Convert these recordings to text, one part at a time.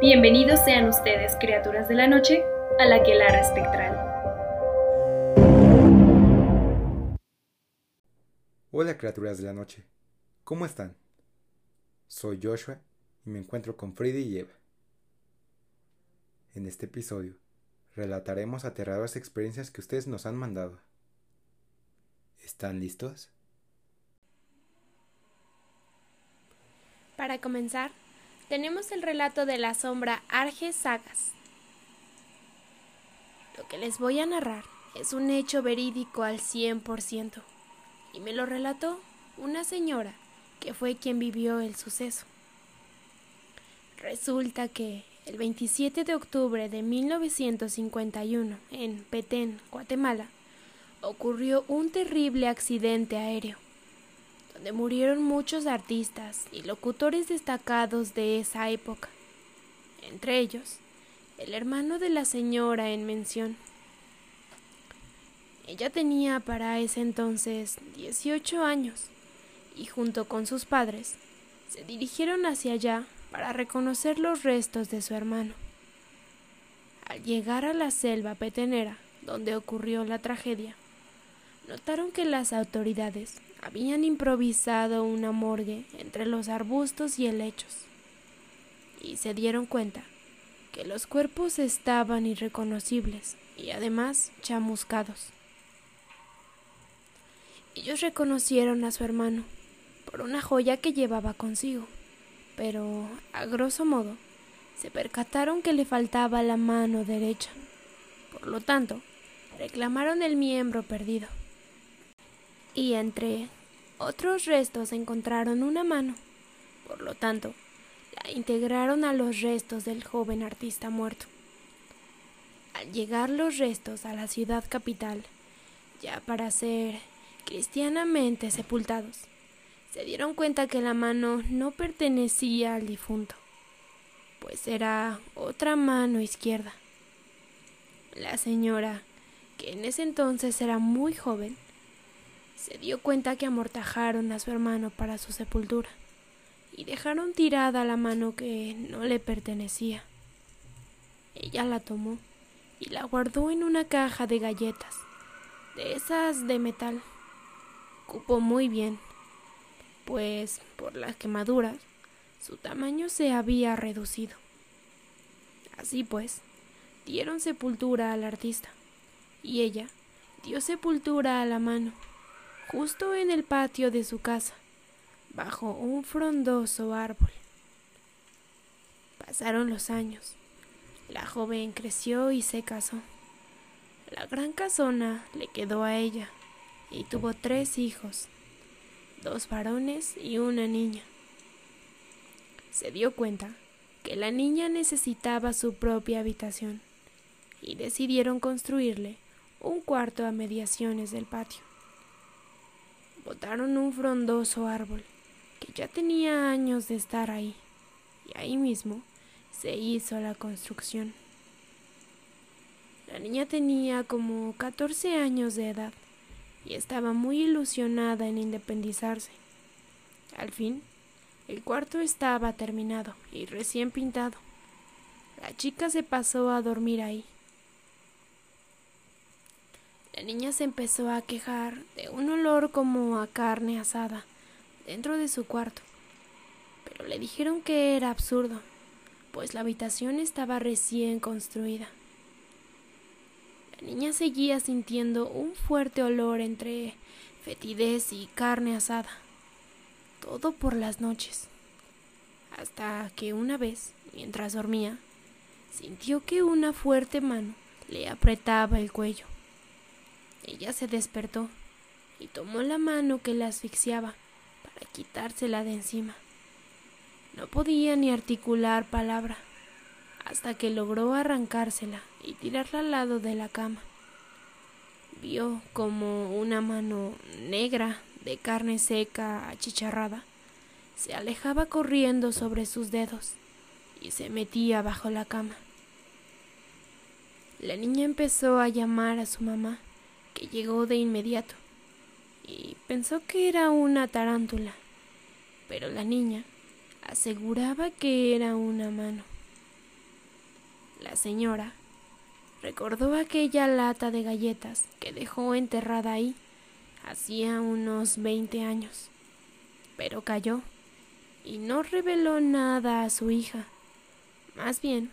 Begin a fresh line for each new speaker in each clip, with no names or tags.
Bienvenidos sean ustedes, criaturas de la noche, a la Quelara Espectral.
Hola criaturas de la noche, ¿cómo están? Soy Joshua y me encuentro con Freddy y Eva. En este episodio relataremos aterradoras experiencias que ustedes nos han mandado. ¿Están listos?
Para comenzar, tenemos el relato de la sombra Arge Sagas. Lo que les voy a narrar es un hecho verídico al 100% y me lo relató una señora que fue quien vivió el suceso. Resulta que el 27 de octubre de 1951 en Petén, Guatemala, ocurrió un terrible accidente aéreo donde murieron muchos artistas y locutores destacados de esa época, entre ellos el hermano de la señora en mención. Ella tenía para ese entonces 18 años y junto con sus padres se dirigieron hacia allá para reconocer los restos de su hermano. Al llegar a la selva petenera donde ocurrió la tragedia, notaron que las autoridades habían improvisado una morgue entre los arbustos y helechos, y se dieron cuenta que los cuerpos estaban irreconocibles y además chamuscados. Ellos reconocieron a su hermano por una joya que llevaba consigo, pero a grosso modo se percataron que le faltaba la mano derecha. Por lo tanto, reclamaron el miembro perdido y entre otros restos encontraron una mano. Por lo tanto, la integraron a los restos del joven artista muerto. Al llegar los restos a la ciudad capital, ya para ser cristianamente sepultados, se dieron cuenta que la mano no pertenecía al difunto, pues era otra mano izquierda. La señora, que en ese entonces era muy joven, se dio cuenta que amortajaron a su hermano para su sepultura y dejaron tirada la mano que no le pertenecía. Ella la tomó y la guardó en una caja de galletas, de esas de metal. Cupo muy bien, pues por las quemaduras su tamaño se había reducido. Así pues, dieron sepultura al artista, y ella dio sepultura a la mano justo en el patio de su casa, bajo un frondoso árbol. Pasaron los años. La joven creció y se casó. La gran casona le quedó a ella y tuvo tres hijos, dos varones y una niña. Se dio cuenta que la niña necesitaba su propia habitación y decidieron construirle un cuarto a mediaciones del patio botaron un frondoso árbol que ya tenía años de estar ahí, y ahí mismo se hizo la construcción. La niña tenía como 14 años de edad y estaba muy ilusionada en independizarse. Al fin, el cuarto estaba terminado y recién pintado. La chica se pasó a dormir ahí. La niña se empezó a quejar de un olor como a carne asada dentro de su cuarto, pero le dijeron que era absurdo, pues la habitación estaba recién construida. La niña seguía sintiendo un fuerte olor entre fetidez y carne asada, todo por las noches, hasta que una vez, mientras dormía, sintió que una fuerte mano le apretaba el cuello. Ella se despertó y tomó la mano que la asfixiaba para quitársela de encima. No podía ni articular palabra hasta que logró arrancársela y tirarla al lado de la cama. Vio como una mano negra de carne seca achicharrada se alejaba corriendo sobre sus dedos y se metía bajo la cama. La niña empezó a llamar a su mamá llegó de inmediato y pensó que era una tarántula, pero la niña aseguraba que era una mano. la señora recordó aquella lata de galletas que dejó enterrada ahí hacía unos veinte años, pero cayó y no reveló nada a su hija. Más bien,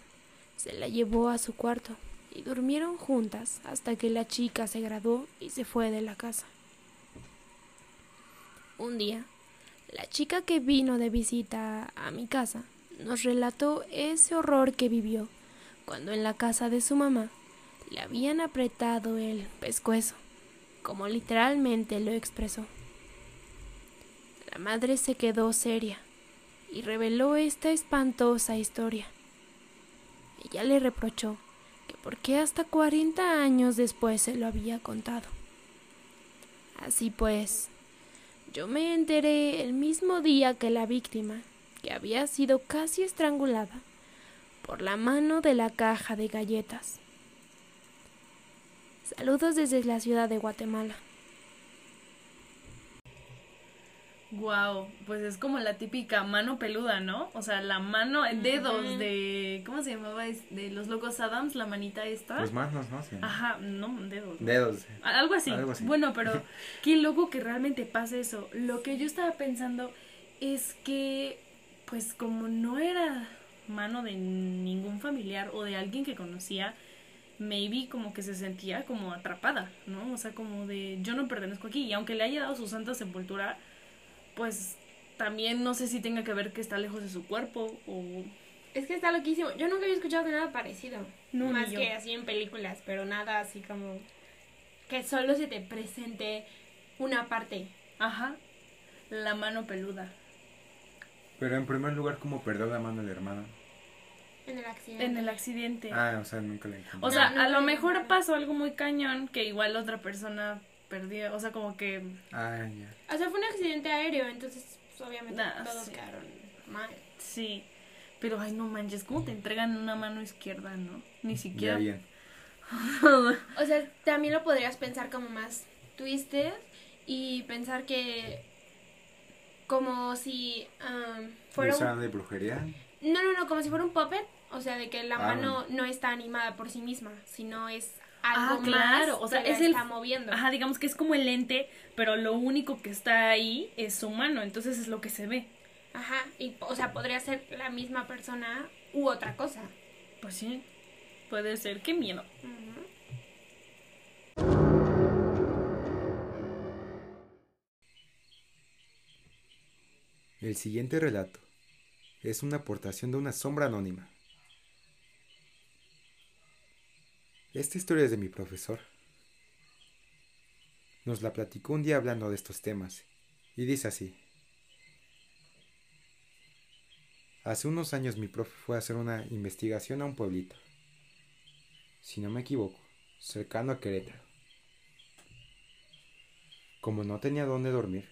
se la llevó a su cuarto y durmieron juntas hasta que la chica se graduó y se fue de la casa. Un día, la chica que vino de visita a mi casa nos relató ese horror que vivió cuando en la casa de su mamá le habían apretado el pescuezo, como literalmente lo expresó. La madre se quedó seria y reveló esta espantosa historia. Ella le reprochó que por qué hasta cuarenta años después se lo había contado. Así pues, yo me enteré el mismo día que la víctima, que había sido casi estrangulada, por la mano de la caja de galletas. Saludos desde la ciudad de Guatemala.
Wow, pues es como la típica mano peluda, ¿no? O sea, la mano, dedos de, ¿cómo se llamaba? De los locos Adams, la manita esta.
Los manos, ¿no? Sí.
Ajá, no, dedos.
Dedos.
Algo así. Algo así. Bueno, pero qué loco que realmente pase eso. Lo que yo estaba pensando es que, pues como no era mano de ningún familiar o de alguien que conocía, maybe como que se sentía como atrapada, ¿no? O sea, como de yo no pertenezco aquí. Y aunque le haya dado su santa sepultura, pues también no sé si tenga que ver que está lejos de su cuerpo o...
Es que está loquísimo. Yo nunca había escuchado de nada parecido. No, Más que así en películas, pero nada así como que solo se te presente una parte.
Ajá. La mano peluda.
Pero en primer lugar, ¿cómo perdió la mano el hermano?
En el accidente.
En el accidente.
Ah, o sea, nunca le
O sea, a lo mejor pasó algo muy cañón que igual otra persona perdió, o sea, como que...
Ah, ya.
O sea, fue un accidente aéreo, entonces pues, obviamente todos quedaron mal.
Sí, pero ay, no manches, ¿cómo te entregan una mano izquierda, no? Ni siquiera...
bien.
o sea, también lo podrías pensar como más twisted y pensar que como si um,
fuera de brujería?
No, no, no, como si fuera un puppet, o sea, de que la ah, mano no está animada por sí misma, sino es algo ah, claro. o sea, es el, está moviendo.
Ajá, digamos que es como el lente, pero lo único que está ahí es su mano, entonces es lo que se ve.
Ajá, y o sea, podría ser la misma persona u otra cosa.
Pues sí, puede ser, qué miedo.
El siguiente relato es una aportación de una sombra anónima. Esta historia es de mi profesor. Nos la platicó un día hablando de estos temas, y dice así. Hace unos años mi profe fue a hacer una investigación a un pueblito, si no me equivoco, cercano a Querétaro. Como no tenía dónde dormir,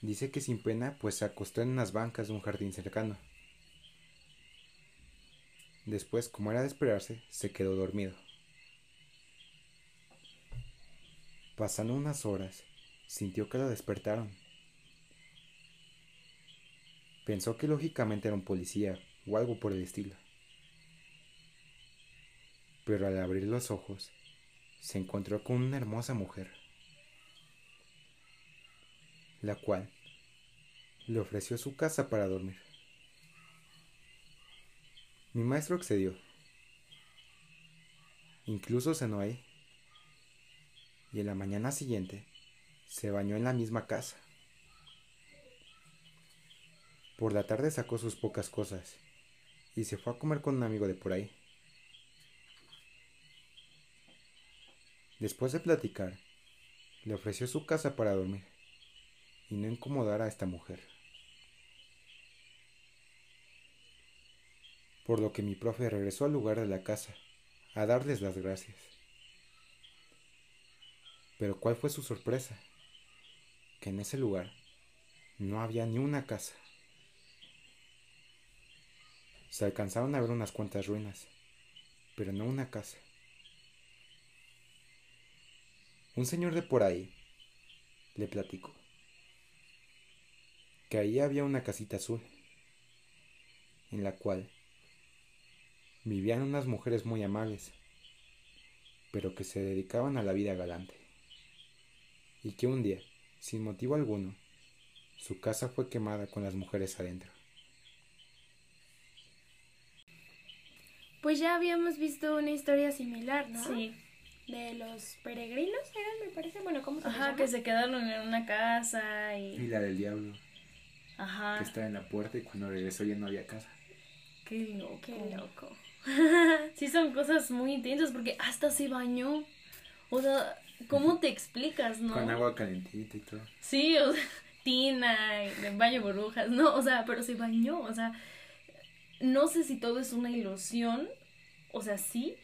dice que sin pena pues se acostó en unas bancas de un jardín cercano. Después, como era de esperarse, se quedó dormido. Pasando unas horas, sintió que lo despertaron. Pensó que lógicamente era un policía o algo por el estilo. Pero al abrir los ojos, se encontró con una hermosa mujer, la cual le ofreció su casa para dormir. Mi maestro accedió. Incluso cenó ahí. Y en la mañana siguiente se bañó en la misma casa. Por la tarde sacó sus pocas cosas y se fue a comer con un amigo de por ahí. Después de platicar, le ofreció su casa para dormir y no incomodar a esta mujer. Por lo que mi profe regresó al lugar de la casa a darles las gracias. Pero ¿cuál fue su sorpresa? Que en ese lugar no había ni una casa. Se alcanzaron a ver unas cuantas ruinas, pero no una casa. Un señor de por ahí le platicó que ahí había una casita azul, en la cual vivían unas mujeres muy amables, pero que se dedicaban a la vida galante, y que un día, sin motivo alguno, su casa fue quemada con las mujeres adentro.
Pues ya habíamos visto una historia similar, ¿no?
Sí.
De los peregrinos, eran, me parece. Bueno, ¿cómo se
Ajá,
llama?
que se quedaron en una casa
Y
y...
la del diablo,
Ajá.
que estaba en la puerta y cuando regresó ya no había casa.
Qué loco.
Qué loco.
Sí, son cosas muy intensas porque hasta se bañó. O sea, ¿cómo te explicas, no?
Con agua calentita y todo.
Sí, o sea, tina, y de baño burbujas, no, o sea, pero se bañó, o sea, no sé si todo es una ilusión, o sea, sí,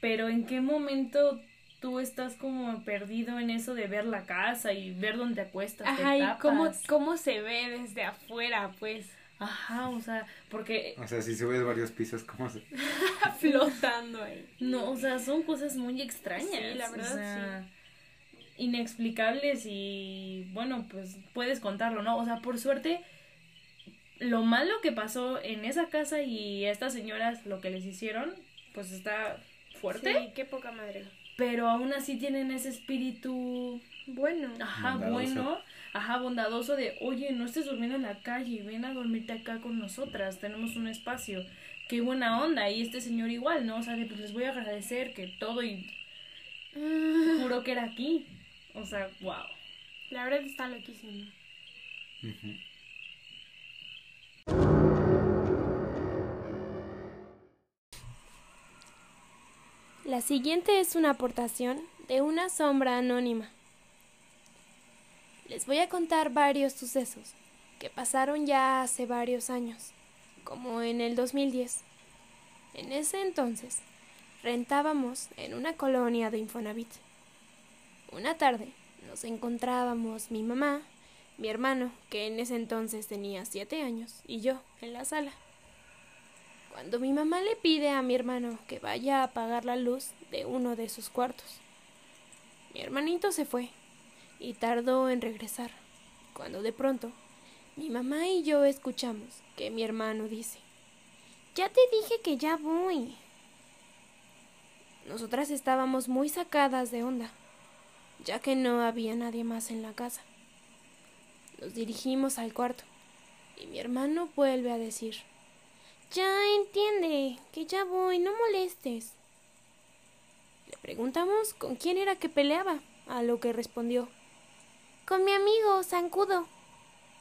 pero en qué momento tú estás como perdido en eso de ver la casa y ver dónde te acuestas, te
Ajá, y cómo, cómo se ve desde afuera, pues,
Ajá, o sea, porque
O sea, si subes varios pisos, ¿cómo se...?
flotando ahí.
No, o sea, son cosas muy extrañas.
Sí, la
o
verdad,
sea, Inexplicables y bueno, pues puedes contarlo, ¿no? O sea, por suerte, lo malo que pasó en esa casa y a estas señoras lo que les hicieron, pues está fuerte,
Sí, qué poca madre.
Pero aún así tienen ese espíritu,
Bueno,
ajá,
Bondadoso.
bueno, ajá, bondadoso de, oye, no estés durmiendo en la calle, ven a dormirte acá con nosotras, tenemos un espacio. Qué buena onda, y este señor igual, ¿no? O sea, de, pues les voy a agradecer que todo y juro que era aquí. O sea, wow.
la verdad está loquísimo.
Ujú.
La siguiente es una aportación de una sombra anónima. Les voy a contar varios sucesos que pasaron ya hace varios años, como en el 2010. En ese entonces, rentábamos en una colonia de Infonavit. Una tarde nos encontrábamos mi mamá, mi hermano, que en ese entonces tenía siete años, y yo en la sala. Cuando mi mamá le pide a mi hermano que vaya a apagar la luz de uno de sus cuartos. Mi hermanito se fue y tardó en regresar, cuando de pronto mi mamá y yo escuchamos que mi hermano dice, Ya te dije que ya voy. Nosotras estábamos muy sacadas de onda, ya que no había nadie más en la casa. Nos dirigimos al cuarto y mi hermano vuelve a decir, ya entiende, que ya voy, no molestes. Le preguntamos con quién era que peleaba, a lo que respondió. Con mi amigo, Zancudo,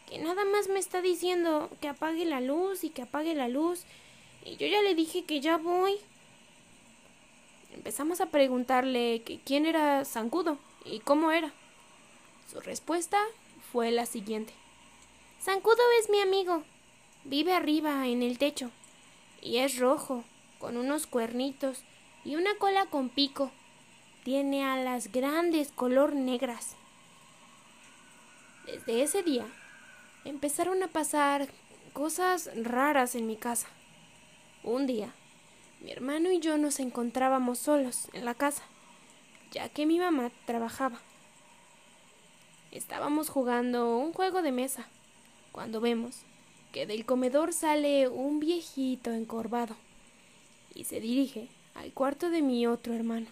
que nada más me está diciendo que apague la luz y que apague la luz, y yo ya le dije que ya voy. Empezamos a preguntarle que quién era Zancudo y cómo era. Su respuesta fue la siguiente. Zancudo es mi amigo. Vive arriba, en el techo. Y es rojo, con unos cuernitos y una cola con pico. Tiene alas grandes, color negras. Desde ese día empezaron a pasar cosas raras en mi casa. Un día, mi hermano y yo nos encontrábamos solos en la casa, ya que mi mamá trabajaba. Estábamos jugando un juego de mesa, cuando vemos del comedor sale un viejito encorvado y se dirige al cuarto de mi otro hermano.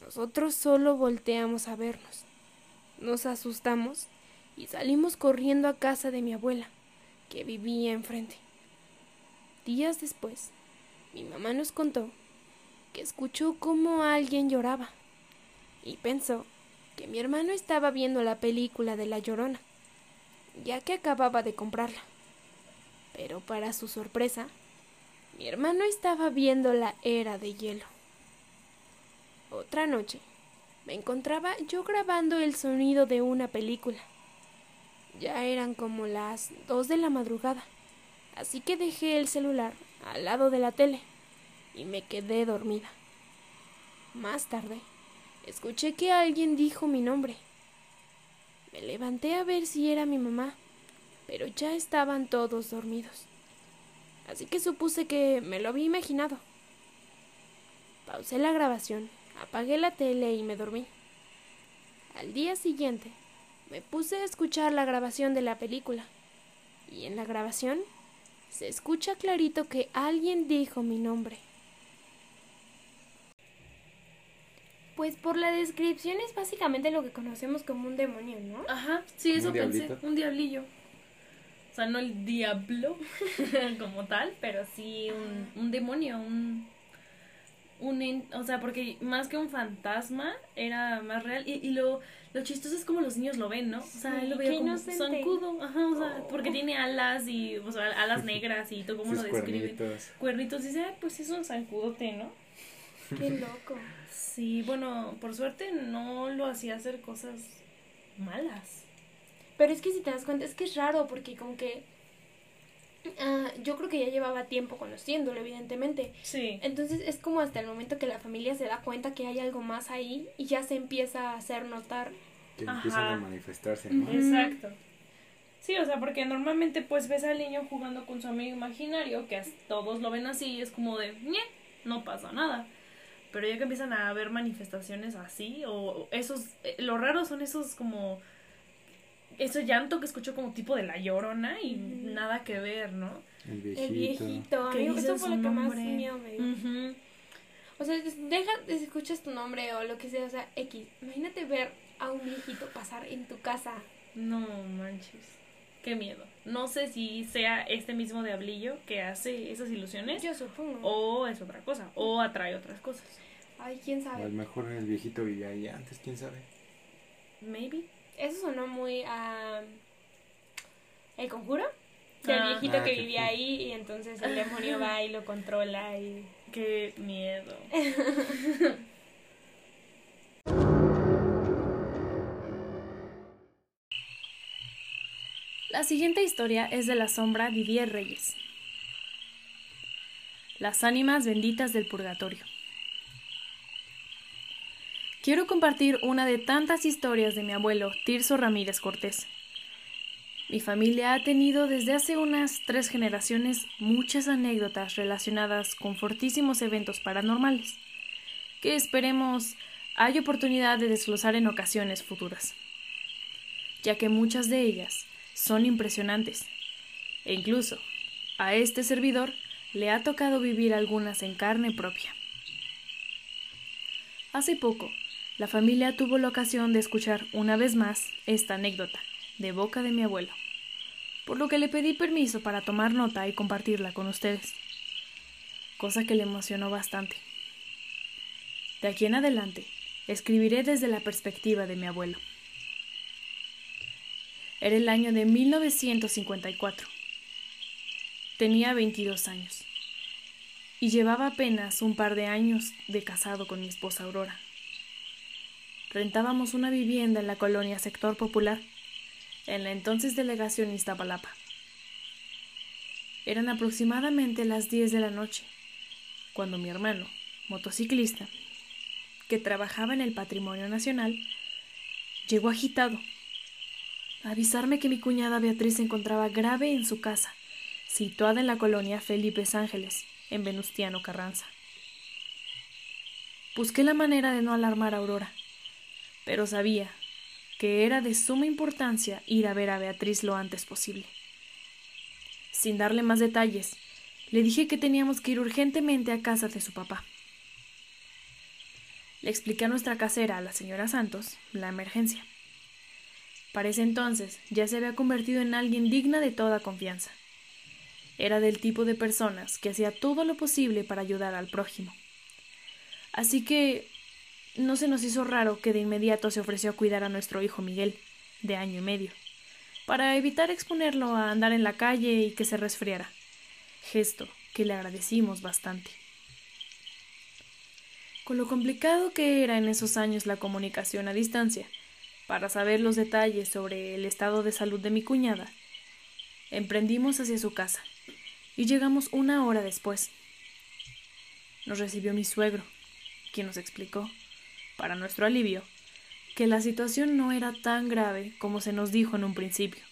Nosotros solo volteamos a vernos. Nos asustamos y salimos corriendo a casa de mi abuela, que vivía enfrente. Días después, mi mamá nos contó que escuchó cómo alguien lloraba y pensó que mi hermano estaba viendo la película de La Llorona ya que acababa de comprarla. Pero para su sorpresa, mi hermano estaba viendo la era de hielo. Otra noche, me encontraba yo grabando el sonido de una película. Ya eran como las dos de la madrugada, así que dejé el celular al lado de la tele y me quedé dormida. Más tarde, escuché que alguien dijo mi nombre. Me levanté a ver si era mi mamá, pero ya estaban todos dormidos. Así que supuse que me lo había imaginado. Pausé la grabación, apagué la tele y me dormí. Al día siguiente, me puse a escuchar la grabación de la película. Y en la grabación se escucha clarito que alguien dijo mi nombre. Pues por la descripción es básicamente lo que conocemos como un demonio, ¿no?
Ajá, sí, eso pensé, un diablillo. O sea, no el diablo como tal, pero sí un, un demonio, un, un... O sea, porque más que un fantasma, era más real. Y, y lo, lo chistoso es como los niños lo ven, ¿no? O sea, él lo veía como zancudo, ajá, o sea, porque tiene alas y, o sea, alas negras y todo como lo describe. Cuernitos. Cuernitos, y dice, pues es un zancudote, ¿no?
Qué loco.
Sí, bueno, por suerte no lo hacía hacer cosas malas.
Pero es que si te das cuenta, es que es raro porque como que ah, yo creo que ya llevaba tiempo conociéndolo, evidentemente.
Sí.
Entonces es como hasta el momento que la familia se da cuenta que hay algo más ahí y ya se empieza a hacer notar.
Que empiezan a manifestarse, ¿no?
Exacto. Sí, o sea, porque normalmente pues ves al niño jugando con su amigo imaginario, que todos lo ven así y es como de, no pasa nada. Pero ya que empiezan a haber manifestaciones así, o esos, eh, lo raro son esos como ese llanto que escucho como tipo de la llorona y nada que ver, ¿no?
El viejito.
El viejito. eso fue lo que más miedo me dio. O sea, deja, escuchas tu nombre o lo que sea, o sea, X. Imagínate ver a un viejito pasar en tu casa.
No manches. Qué miedo. No sé si sea este mismo diablillo que hace esas ilusiones.
Yo supongo.
O es otra cosa. O atrae otras cosas.
Ay, quién sabe.
a lo mejor el viejito vivía ahí antes, quién sabe.
Maybe.
Eso sonó muy a. ¿El conjuro? Del ah. viejito ah, que vivía ahí y entonces el demonio va y lo controla y.
Qué miedo. La siguiente historia es de la sombra Didier Reyes. Las ánimas benditas del purgatorio. Quiero compartir una de tantas historias de mi abuelo Tirso Ramírez Cortés. Mi familia ha tenido desde hace unas tres generaciones muchas anécdotas relacionadas con fortísimos eventos paranormales, que esperemos hay oportunidad de desglosar en ocasiones futuras, ya que muchas de ellas son impresionantes, e incluso a este servidor le ha tocado vivir algunas en carne propia. Hace poco, la familia tuvo la ocasión de escuchar una vez más esta anécdota de boca de mi abuelo, por lo que le pedí permiso para tomar nota y compartirla con ustedes, cosa que le emocionó bastante. De aquí en adelante, escribiré desde la perspectiva de mi abuelo. Era el año de 1954. Tenía 22 años y llevaba apenas un par de años de casado con mi esposa Aurora rentábamos una vivienda en la colonia Sector Popular, en la entonces delegación Iztapalapa. Eran aproximadamente las 10 de la noche, cuando mi hermano, motociclista, que trabajaba en el Patrimonio Nacional, llegó agitado a avisarme que mi cuñada Beatriz se encontraba grave en su casa, situada en la colonia Felipe Ángeles, en Venustiano Carranza. Busqué la manera de no alarmar a Aurora pero sabía que era de suma importancia ir a ver a Beatriz lo antes posible. Sin darle más detalles, le dije que teníamos que ir urgentemente a casa de su papá. Le expliqué a nuestra casera, a la señora Santos, la emergencia. Para ese entonces ya se había convertido en alguien digna de toda confianza. Era del tipo de personas que hacía todo lo posible para ayudar al prójimo. Así que no se nos hizo raro que de inmediato se ofreció a cuidar a nuestro hijo Miguel, de año y medio, para evitar exponerlo a andar en la calle y que se resfriara, gesto que le agradecimos bastante. Con lo complicado que era en esos años la comunicación a distancia, para saber los detalles sobre el estado de salud de mi cuñada, emprendimos hacia su casa y llegamos una hora después. Nos recibió mi suegro, quien nos explicó para nuestro alivio, que la situación no era tan grave como se nos dijo en un principio,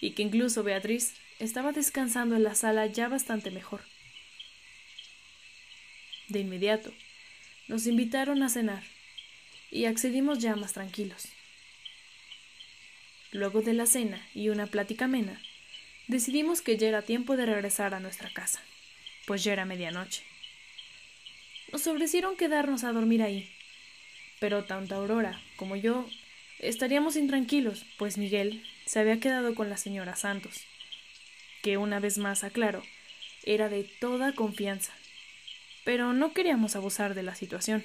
y que incluso Beatriz estaba descansando en la sala ya bastante mejor. De inmediato, nos invitaron a cenar, y accedimos ya más tranquilos. Luego de la cena y una plática amena, decidimos que ya era tiempo de regresar a nuestra casa, pues ya era medianoche. Nos ofrecieron quedarnos a dormir ahí, pero tanto Aurora como yo estaríamos intranquilos, pues Miguel se había quedado con la señora Santos, que una vez más aclaro, era de toda confianza, pero no queríamos abusar de la situación.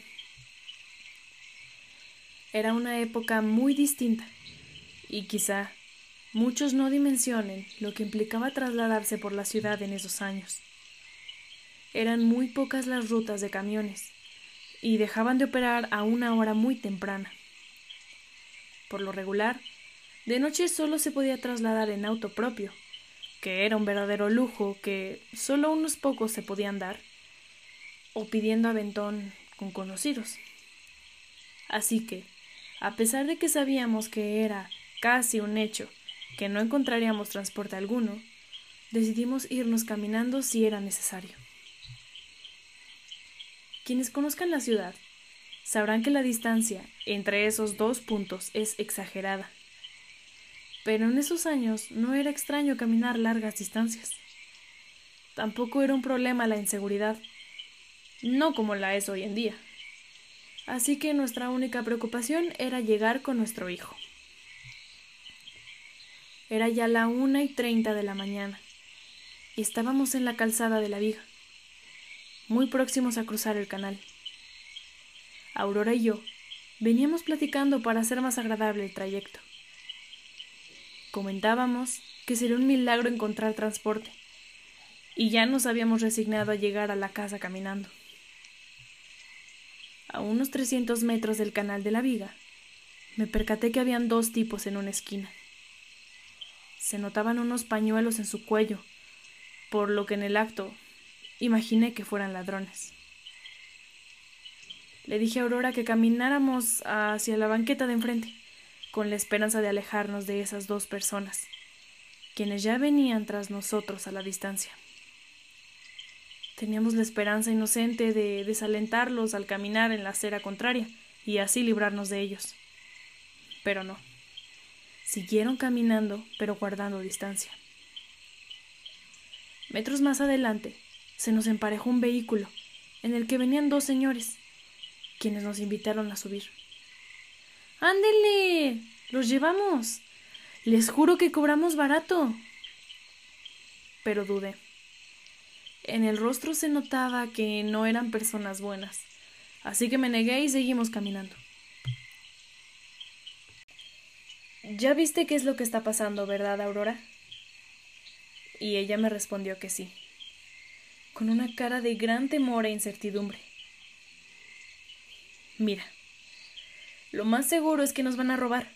Era una época muy distinta, y quizá muchos no dimensionen lo que implicaba trasladarse por la ciudad en esos años. Eran muy pocas las rutas de camiones, y dejaban de operar a una hora muy temprana. Por lo regular, de noche solo se podía trasladar en auto propio, que era un verdadero lujo que solo unos pocos se podían dar, o pidiendo aventón con conocidos. Así que, a pesar de que sabíamos que era casi un hecho que no encontraríamos transporte alguno, decidimos irnos caminando si era necesario. Quienes conozcan la ciudad sabrán que la distancia entre esos dos puntos es exagerada pero en esos años no era extraño caminar largas distancias. Tampoco era un problema la inseguridad, no como la es hoy en día. Así que nuestra única preocupación era llegar con nuestro hijo. Era ya la una y treinta de la mañana, y estábamos en la calzada de la viga, muy próximos a cruzar el canal. Aurora y yo veníamos platicando para hacer más agradable el trayecto. Comentábamos que sería un milagro encontrar transporte, y ya nos habíamos resignado a llegar a la casa caminando. A unos trescientos metros del canal de la viga, me percaté que habían dos tipos en una esquina. Se notaban unos pañuelos en su cuello, por lo que en el acto imaginé que fueran ladrones. Le dije a Aurora que camináramos hacia la banqueta de enfrente con la esperanza de alejarnos de esas dos personas, quienes ya venían tras nosotros a la distancia. Teníamos la esperanza inocente de desalentarlos al caminar en la acera contraria y así librarnos de ellos. Pero no. Siguieron caminando, pero guardando distancia. Metros más adelante, se nos emparejó un vehículo en el que venían dos señores, quienes nos invitaron a subir. Ándele. Los llevamos. Les juro que cobramos barato. Pero dudé. En el rostro se notaba que no eran personas buenas, así que me negué y seguimos caminando. Ya viste qué es lo que está pasando, ¿verdad, Aurora? Y ella me respondió que sí, con una cara de gran temor e incertidumbre. Mira, lo más seguro es que nos van a robar,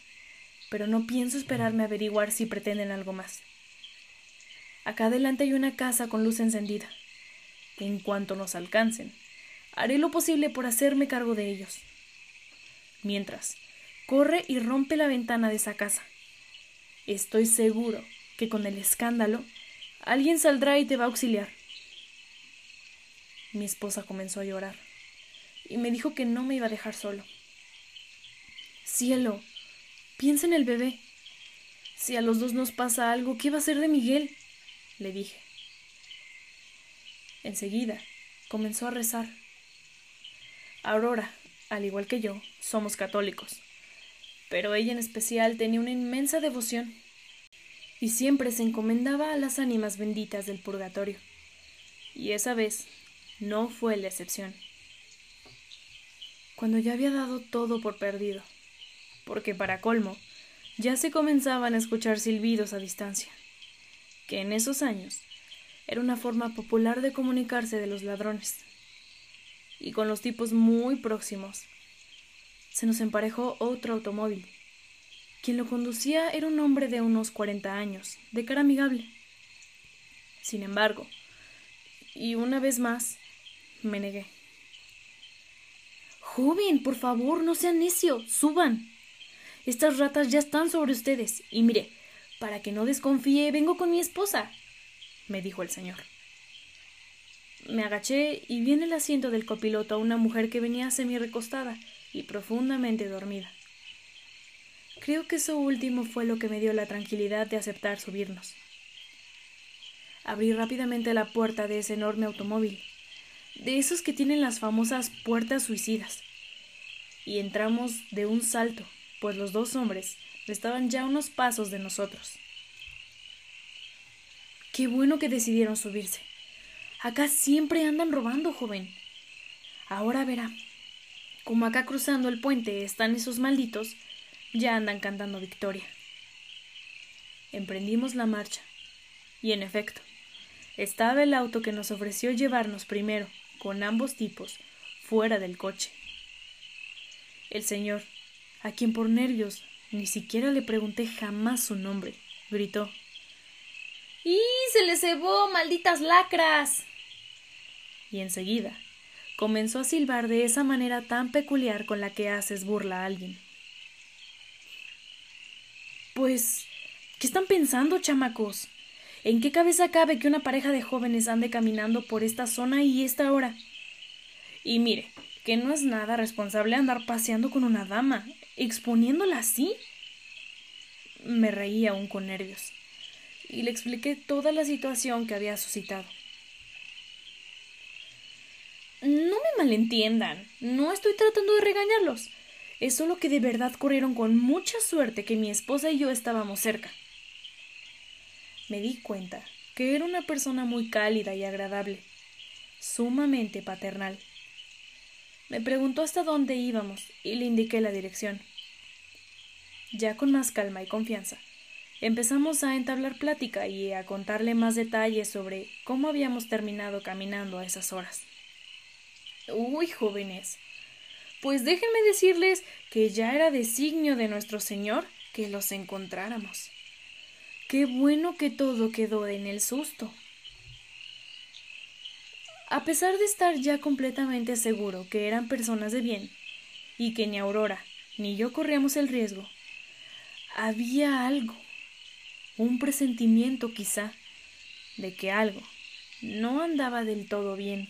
pero no pienso esperarme a averiguar si pretenden algo más. Acá adelante hay una casa con luz encendida. En cuanto nos alcancen, haré lo posible por hacerme cargo de ellos. Mientras, corre y rompe la ventana de esa casa. Estoy seguro que con el escándalo alguien saldrá y te va a auxiliar. Mi esposa comenzó a llorar y me dijo que no me iba a dejar solo. Cielo, piensa en el bebé. Si a los dos nos pasa algo, ¿qué va a ser de Miguel? le dije. Enseguida comenzó a rezar. Aurora, al igual que yo, somos católicos, pero ella en especial tenía una inmensa devoción y siempre se encomendaba a las ánimas benditas del purgatorio. Y esa vez no fue la excepción. Cuando ya había dado todo por perdido, porque para colmo ya se comenzaban a escuchar silbidos a distancia, que en esos años era una forma popular de comunicarse de los ladrones. Y con los tipos muy próximos, se nos emparejó otro automóvil. Quien lo conducía era un hombre de unos cuarenta años, de cara amigable. Sin embargo, y una vez más, me negué. Joven, por favor, no sean necio, suban. Estas ratas ya están sobre ustedes. Y mire, para que no desconfíe, vengo con mi esposa, me dijo el señor. Me agaché y vi en el asiento del copiloto a una mujer que venía semi recostada y profundamente dormida. Creo que eso último fue lo que me dio la tranquilidad de aceptar subirnos. abrí rápidamente la puerta de ese enorme automóvil, de esos que tienen las famosas puertas suicidas, y entramos de un salto, pues los dos hombres estaban ya unos pasos de nosotros. Qué bueno que decidieron subirse. Acá siempre andan robando, joven. Ahora verá. Como acá cruzando el puente están esos malditos, ya andan cantando victoria. Emprendimos la marcha. Y en efecto, estaba el auto que nos ofreció llevarnos primero, con ambos tipos, fuera del coche. El señor, a quien por nervios ni siquiera le pregunté jamás su nombre, gritó. ¡Y se le cebó, malditas lacras! Y enseguida comenzó a silbar de esa manera tan peculiar con la que haces burla a alguien. Pues, ¿qué están pensando, chamacos? ¿En qué cabeza cabe que una pareja de jóvenes ande caminando por esta zona y esta hora? Y mire, que no es nada responsable andar paseando con una dama, exponiéndola así. Me reí aún con nervios, y le expliqué toda la situación que había suscitado. No me malentiendan, no estoy tratando de regañarlos. Es solo que de verdad corrieron con mucha suerte que mi esposa y yo estábamos cerca. Me di cuenta que era una persona muy cálida y agradable, sumamente paternal. Me preguntó hasta dónde íbamos y le indiqué la dirección. Ya con más calma y confianza, empezamos a entablar plática y a contarle más detalles sobre cómo habíamos terminado caminando a esas horas. Uy, jóvenes. Pues déjenme decirles que ya era designio de nuestro Señor que los encontráramos. Qué bueno que todo quedó en el susto. A pesar de estar ya completamente seguro que eran personas de bien, y que ni Aurora ni yo corríamos el riesgo, había algo, un presentimiento quizá, de que algo no andaba del todo bien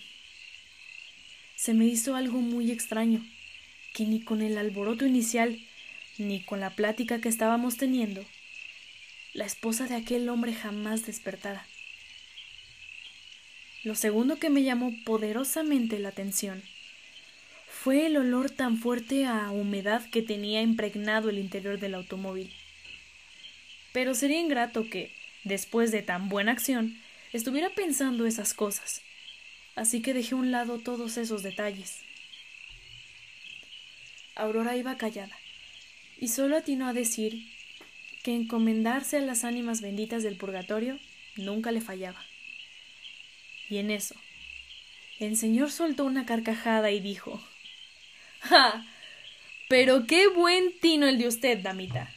se me hizo algo muy extraño, que ni con el alboroto inicial, ni con la plática que estábamos teniendo, la esposa de aquel hombre jamás despertara. Lo segundo que me llamó poderosamente la atención fue el olor tan fuerte a humedad que tenía impregnado el interior del automóvil. Pero sería ingrato que, después de tan buena acción, estuviera pensando esas cosas así que dejé a un lado todos esos detalles. Aurora iba callada, y solo atinó a decir que encomendarse a las ánimas benditas del purgatorio nunca le fallaba. Y en eso, el señor soltó una carcajada y dijo ¡Ja! Pero qué buen tino el de usted, damita.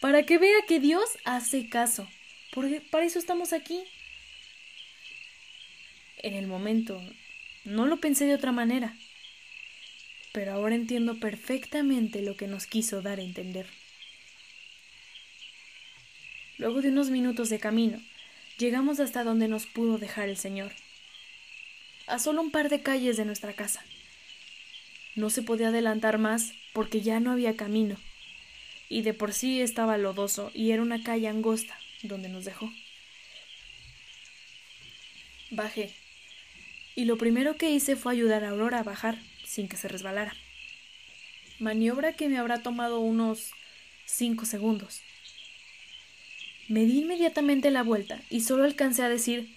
Para que vea que Dios hace caso, porque para eso estamos aquí en el momento no lo pensé de otra manera, pero ahora entiendo perfectamente lo que nos quiso dar a entender. Luego de unos minutos de camino, llegamos hasta donde nos pudo dejar el Señor, a solo un par de calles de nuestra casa. No se podía adelantar más porque ya no había camino, y de por sí estaba lodoso y era una calle angosta donde nos dejó. Bajé y lo primero que hice fue ayudar a Aurora a bajar sin que se resbalara. Maniobra que me habrá tomado unos cinco segundos. Me di inmediatamente la vuelta y solo alcancé a decir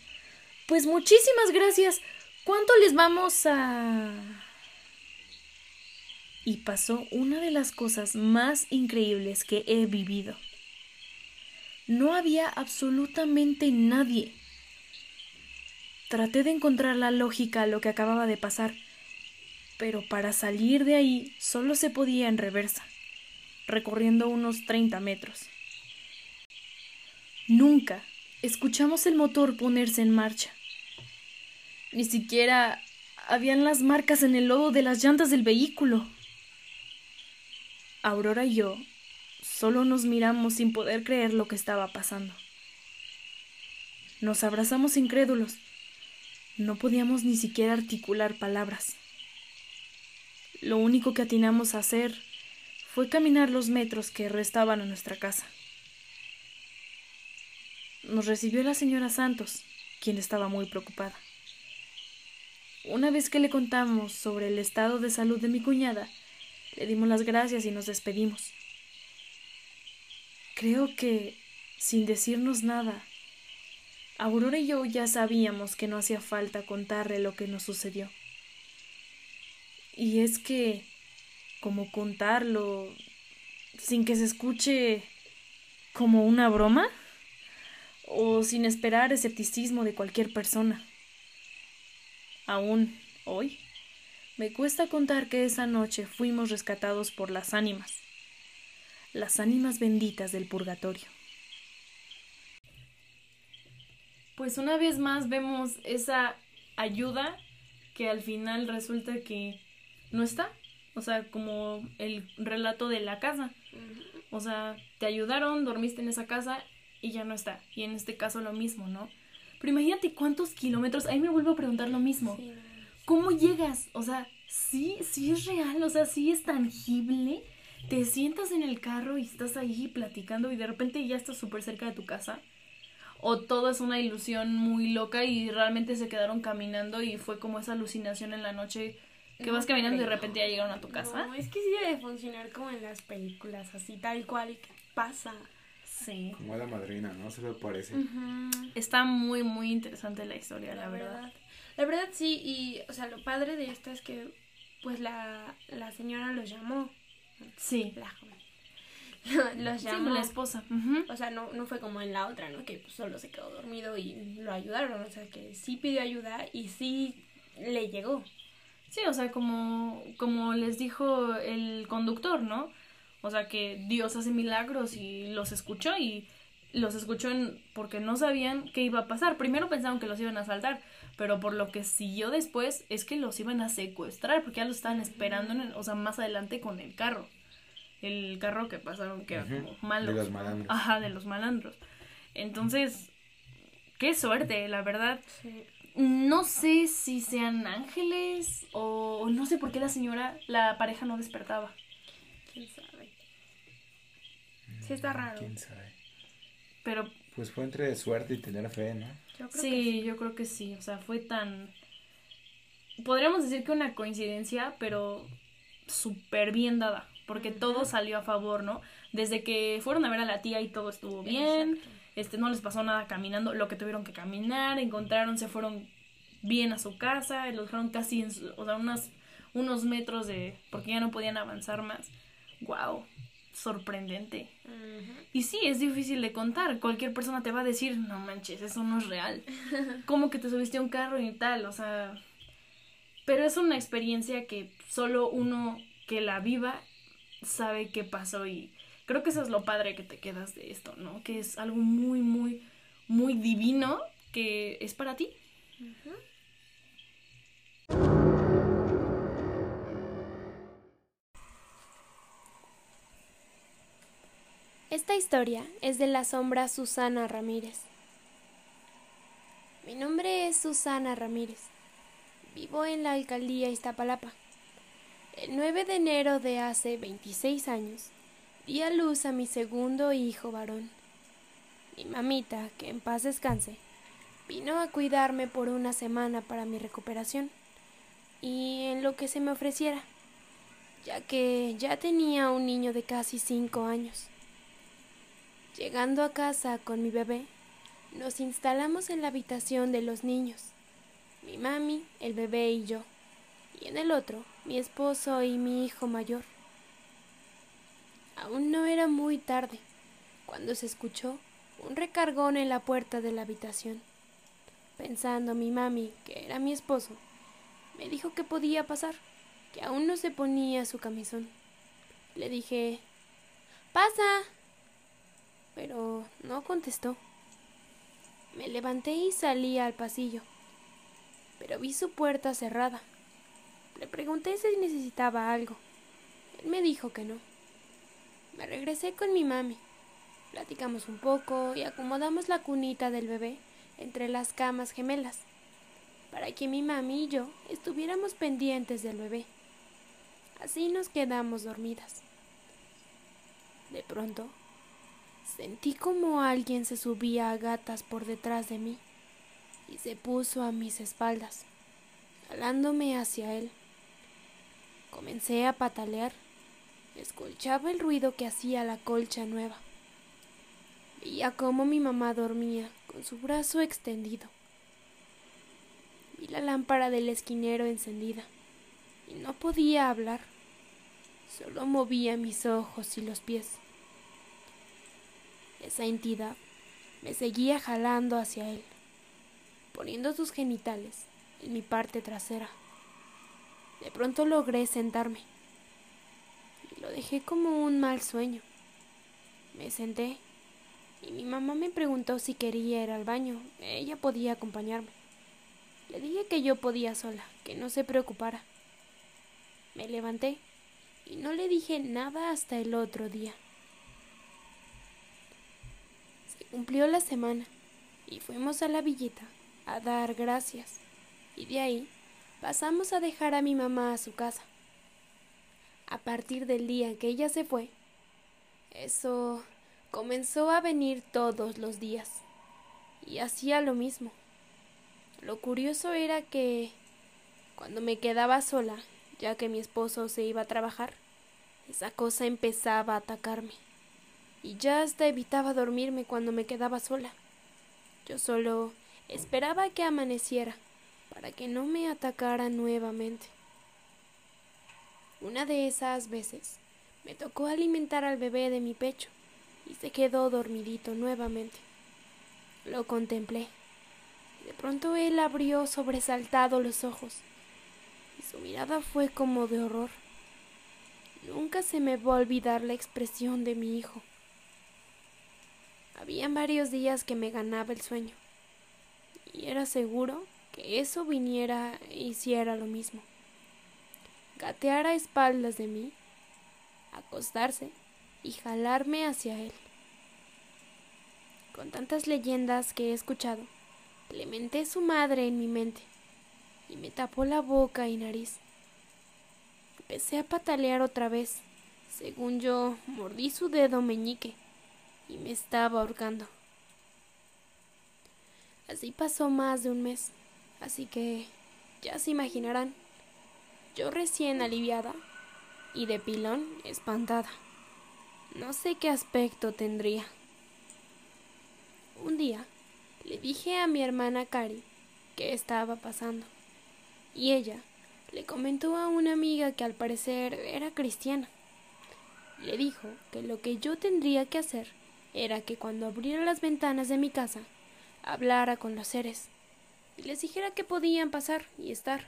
Pues muchísimas gracias. ¿Cuánto les vamos a... Y pasó una de las cosas más increíbles que he vivido. No había absolutamente nadie. Traté de encontrar la lógica a lo que acababa de pasar, pero para salir de ahí solo se podía en reversa, recorriendo unos 30 metros. Nunca escuchamos el motor ponerse en marcha. Ni siquiera habían las marcas en el lodo de las llantas del vehículo. Aurora y yo solo nos miramos sin poder creer lo que estaba pasando. Nos abrazamos incrédulos no podíamos ni siquiera articular palabras. Lo único que atinamos a hacer fue caminar los metros que restaban a nuestra casa. Nos recibió la señora Santos, quien estaba muy preocupada. Una vez que le contamos sobre el estado de salud de mi cuñada, le dimos las gracias y nos despedimos. Creo que, sin decirnos nada, Aurora y yo ya sabíamos que no hacía falta contarle lo que nos sucedió. Y es que, como contarlo, sin que se escuche como una broma, o sin esperar escepticismo de cualquier persona. Aún hoy, me cuesta contar que esa noche fuimos rescatados por las ánimas, las ánimas benditas del purgatorio. Pues una vez más vemos esa ayuda que al final resulta que no está. O sea, como el relato de la casa. O sea, te ayudaron, dormiste en esa casa y ya no está. Y en este caso lo mismo, ¿no? Pero imagínate cuántos kilómetros. Ahí me vuelvo a preguntar lo mismo. ¿Cómo llegas? O sea, sí, sí es real, o sea, sí es tangible. Te sientas en el carro y estás ahí platicando y de repente ya estás súper cerca de tu casa. O todo es una ilusión muy loca y realmente se quedaron caminando y fue como esa alucinación en la noche que vas caminando y de repente ya llegaron a tu casa.
No, es que sí debe funcionar como en las películas, así tal cual pasa.
Sí. Como la madrina, ¿no? Se me parece.
Está muy, muy interesante la historia, la, verdad.
La verdad sí, y, o sea, lo padre de esto es que, pues, la, la señora los llamó.
Sí.
La joven. los llamó.
la esposa.
O sea, no, no fue como en la otra, ¿no? Que pues, solo se quedó dormido y lo ayudaron. O sea, que sí pidió ayuda y sí le llegó.
Sí, o sea, como, como les dijo el conductor, ¿no? O sea que Dios hace milagros y los escuchó y los escuchó porque no sabían qué iba a pasar. Primero pensaron que los iban a asaltar, pero por lo que siguió después es que los iban a secuestrar porque ya los estaban esperando, en o sea, más adelante con el carro. El carro que pasaron que era como malo.
De los malandros.
Ajá, de los malandros. Entonces, qué suerte, la verdad. No sé si sean ángeles o no sé por qué la señora, la pareja no despertaba.
¿Quién sabe? Sí está raro.
¿Quién sabe?
Pero...
Pues fue entre suerte y tener fe, ¿no?
sí, yo creo que sí. O sea, fue tan... Podríamos decir que una coincidencia, pero súper bien dada. Porque todo salió a favor, ¿no? Desde que fueron a ver a la tía y todo estuvo bien. Este, no les pasó nada caminando, lo que tuvieron que caminar, encontraron, se fueron bien a su casa, los dejaron casi en o sea, unos, unos metros de, porque ya no podían avanzar más wow, sorprendente. Y sí, es difícil de contar. Cualquier persona te va a decir, no manches, eso no es real. ¿Cómo que te subiste a un carro y tal? O sea, pero es una experiencia que solo uno que la viva sabe qué pasó y creo que eso es lo padre que te quedas de esto, ¿no? Que es algo muy, muy, muy divino que es para ti.
Esta historia es de la sombra Susana Ramírez. Mi nombre es Susana Ramírez. Vivo en la alcaldía Iztapalapa. El 9 de enero de hace 26 años di a luz a mi segundo hijo varón. Mi mamita, que en paz descanse, vino a cuidarme por una semana para mi recuperación y en lo que se me ofreciera, ya que ya tenía un niño de casi 5 años. Llegando a casa con mi bebé, nos instalamos en la habitación de los niños, mi mami, el bebé y yo, y en el otro, mi esposo y mi hijo mayor. Aún no era muy tarde cuando se escuchó un recargón en la puerta de la habitación. Pensando mi mami, que era mi esposo, me dijo que podía pasar, que aún no se ponía su camisón. Le dije, pasa, pero no contestó. Me levanté y salí al pasillo, pero vi su puerta cerrada. Le pregunté si necesitaba algo. Él me dijo que no. Me regresé con mi mami. Platicamos un poco y acomodamos la cunita del bebé entre las camas gemelas, para que mi mami y yo estuviéramos pendientes del bebé. Así nos quedamos dormidas. De pronto, Sentí como alguien se subía a gatas por detrás de mí y se puso a mis espaldas, jalándome hacia él. Comencé a patalear. Escuchaba el ruido que hacía la colcha nueva. Veía cómo mi mamá dormía con su brazo extendido. Vi la lámpara del esquinero encendida y no podía hablar. Solo movía mis ojos y los pies. Esa entidad me seguía jalando hacia él, poniendo sus genitales en mi parte trasera. De pronto logré sentarme y lo dejé como un mal sueño. Me senté y mi mamá me preguntó si quería ir al baño. Ella podía acompañarme. Le dije que yo podía sola, que no se preocupara. Me levanté y no le dije nada hasta el otro día. Cumplió la semana y fuimos a la villita a dar gracias. Y de ahí pasamos a dejar a mi mamá a su casa. A partir del día que ella se fue, eso comenzó a venir todos los días. Y hacía lo mismo. Lo curioso era que cuando me quedaba sola, ya que mi esposo se iba a trabajar, esa cosa empezaba a atacarme y ya hasta evitaba dormirme cuando me quedaba sola. Yo solo esperaba que amaneciera para que no me atacara nuevamente. Una de esas veces me tocó alimentar al bebé de mi pecho y se quedó dormidito nuevamente. Lo contemplé. De pronto él abrió sobresaltado los ojos y su mirada fue como de horror. Nunca se me va a olvidar la expresión de mi hijo. Habían varios días que me ganaba el sueño, y era seguro que eso viniera e hiciera lo mismo. Gatear a espaldas de mí, acostarse y jalarme hacia él. Con tantas leyendas que he escuchado, Clementé su madre en mi mente y me tapó la boca y nariz. Empecé a patalear otra vez. Según yo, mordí su dedo meñique y me estaba ahorcando. Así pasó más de un mes, así que ya se imaginarán, yo recién aliviada y de pilón espantada. No sé qué aspecto tendría. Un día le dije a mi hermana Cari qué estaba pasando y ella le comentó a una amiga que al parecer era cristiana. Le dijo que lo que yo tendría que hacer era que cuando abriera las ventanas de mi casa, hablara con los seres y les dijera que podían pasar y estar,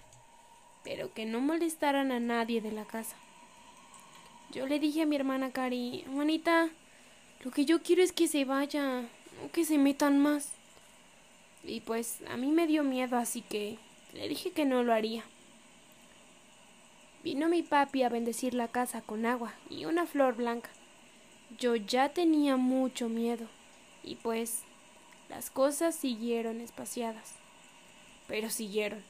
pero que no molestaran a nadie de la casa. Yo le dije a mi hermana Cari, hermanita, lo que yo quiero es que se vaya, no que se metan más. Y pues a mí me dio miedo, así que le dije que no lo haría. Vino mi papi a bendecir la casa con agua y una flor blanca. Yo ya tenía mucho miedo y pues las cosas siguieron espaciadas. Pero siguieron.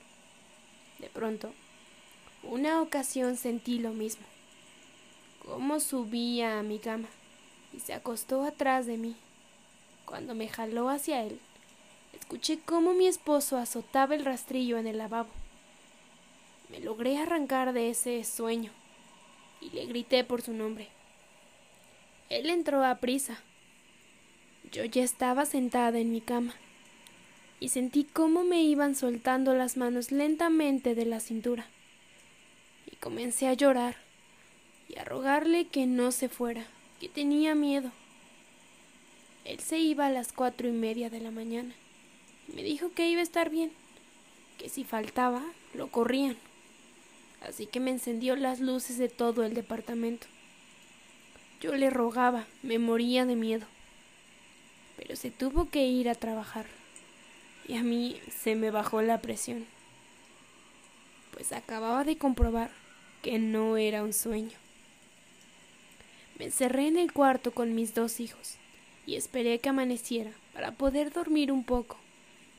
De pronto, una ocasión sentí lo mismo. Cómo subía a mi cama y se acostó atrás de mí. Cuando me jaló hacia él, escuché cómo mi esposo azotaba el rastrillo en el lavabo. Me logré arrancar de ese sueño y le grité por su nombre. Él entró a prisa. Yo ya estaba sentada en mi cama y sentí cómo me iban soltando las manos lentamente de la cintura. Y comencé a llorar y a rogarle que no se fuera, que tenía miedo. Él se iba a las cuatro y media de la mañana. Me dijo que iba a estar bien, que si faltaba, lo corrían. Así que me encendió las luces de todo el departamento. Yo le rogaba, me moría de miedo. Pero se tuvo que ir a trabajar. Y a mí se me bajó la presión. Pues acababa de comprobar que no era un sueño. Me encerré en el cuarto con mis dos hijos y esperé que amaneciera para poder dormir un poco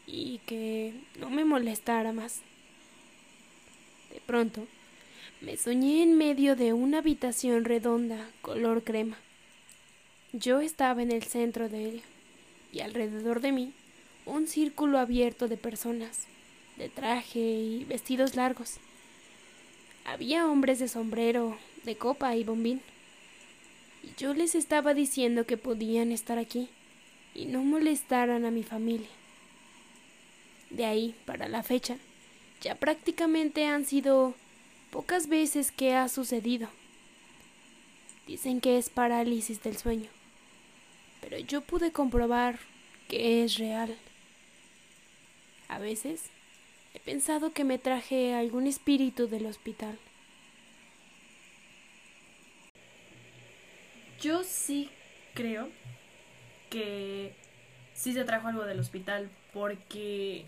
y que no me molestara más. De pronto me soñé en medio de una habitación redonda color crema. Yo estaba en el centro de él y alrededor de mí un círculo abierto de personas, de traje y vestidos largos. Había hombres de sombrero, de copa y bombín. Y yo les estaba diciendo que podían estar aquí y no molestaran a mi familia. De ahí, para la fecha, ya prácticamente han sido pocas veces que ha sucedido. Dicen que es parálisis del sueño pero yo pude comprobar que es real. A veces he pensado que me traje algún espíritu del hospital.
Yo sí creo que sí se trajo algo del hospital porque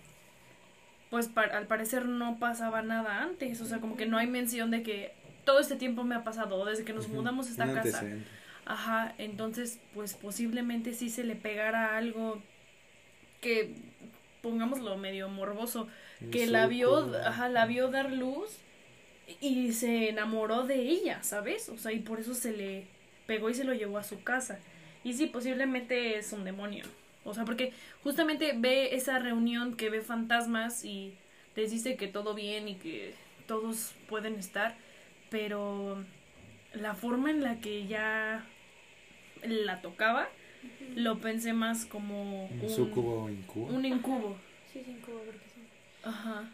pues al parecer no pasaba nada antes, o sea, como que no hay mención de que todo este tiempo me ha pasado desde que nos mudamos a esta casa. Ajá, entonces pues posiblemente sí se le pegara algo que pongámoslo medio morboso, que la vio, ajá, la vio dar luz y se enamoró de ella, ¿sabes? O sea, y por eso se le pegó y se lo llevó a su casa. Y sí, posiblemente es un demonio. O sea, porque justamente ve esa reunión que ve fantasmas y les dice que todo bien y que todos pueden estar, pero la forma en la que ya la tocaba, lo pensé más como
un, sucubo incubo.
Un incubo.
Sí, es incubo, porque sí.
Ajá.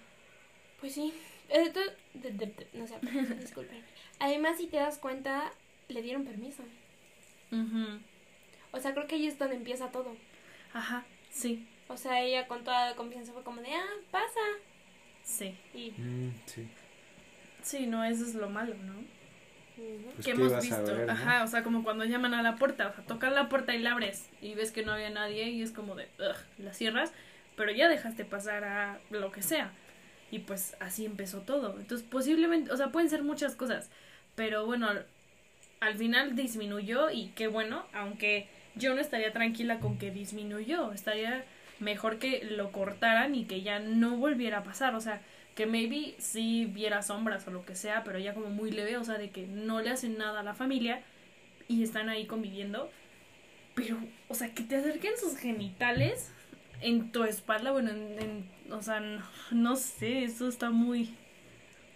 Pues sí. Eh, no sé, disculpen. Además, si te das cuenta, le dieron permiso. O sea, creo que ahí es donde empieza todo.
Ajá, sí.
O sea, ella con toda la confianza fue como de, ah, pasa.
Sí.
Y... Mm, sí.
Sí, no, eso es lo malo, ¿no? Pues, que hemos visto. Ajá, o sea, como cuando llaman a la puerta, o sea, tocan la puerta y la abres y ves que no había nadie y es como de, ugh, la cierras, pero ya dejaste pasar a lo que sea. Y pues así empezó todo. Entonces, posiblemente, o sea, pueden ser muchas cosas, pero bueno, al final disminuyó y qué bueno, aunque yo no estaría tranquila con que disminuyó, estaría mejor que lo cortaran y que ya no volviera a pasar, o sea, que maybe sí viera sombras o lo que sea, pero ya como muy leve, o sea, de que no le hacen nada a la familia y están ahí conviviendo. Pero, o sea, que te acerquen sus genitales en tu espalda, bueno, en, o sea, no, sé, eso está muy,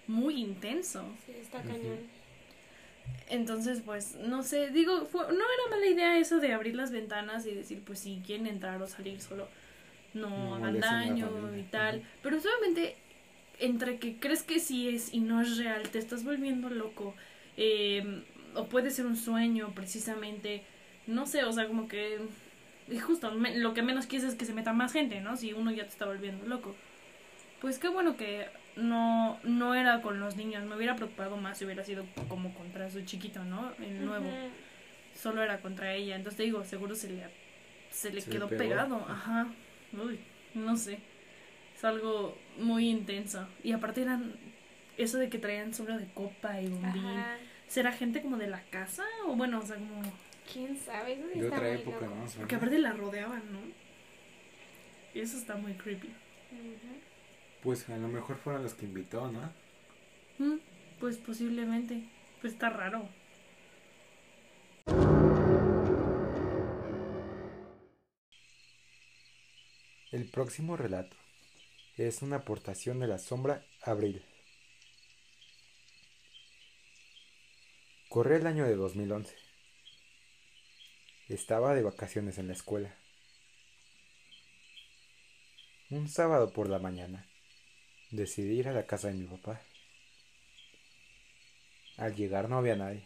muy intenso.
Sí, está cañón.
Entonces, pues, no sé, digo, no era mala idea eso de abrir las ventanas y decir, pues, si quieren entrar o salir solo, no, hagan daño y tal. Pero solamente entre que crees que sí es y no es real, te estás volviendo loco, eh, o puede ser un sueño precisamente, no sé, o sea, como que justo lo que menos quieres es que se meta más gente, ¿no? Si uno ya te está volviendo loco. Pues qué bueno que no, no era con los niños, me hubiera preocupado más si hubiera sido como contra su chiquito, ¿no? El nuevo. Solo era contra ella, entonces te digo, seguro se le, se le quedó pegado, ajá. Uy, no sé es algo muy intenso. Y aparte eran eso de que traían solo de copa y bombín. ¿Será gente como de la casa? O bueno, o sea, como...
¿Quién sabe?
de otra época, ¿no?
Porque aparte la rodeaban, ¿no? Y eso está muy creepy.
Pues a lo mejor fueron los que invitó, ¿no?
Mm, pues posiblemente. Pues está raro.
El próximo relato es una aportación de la sombra Abril. Corre el año de 2011. Estaba de vacaciones en la escuela. Un sábado por la mañana decidí ir a la casa de mi papá. Al llegar no había nadie.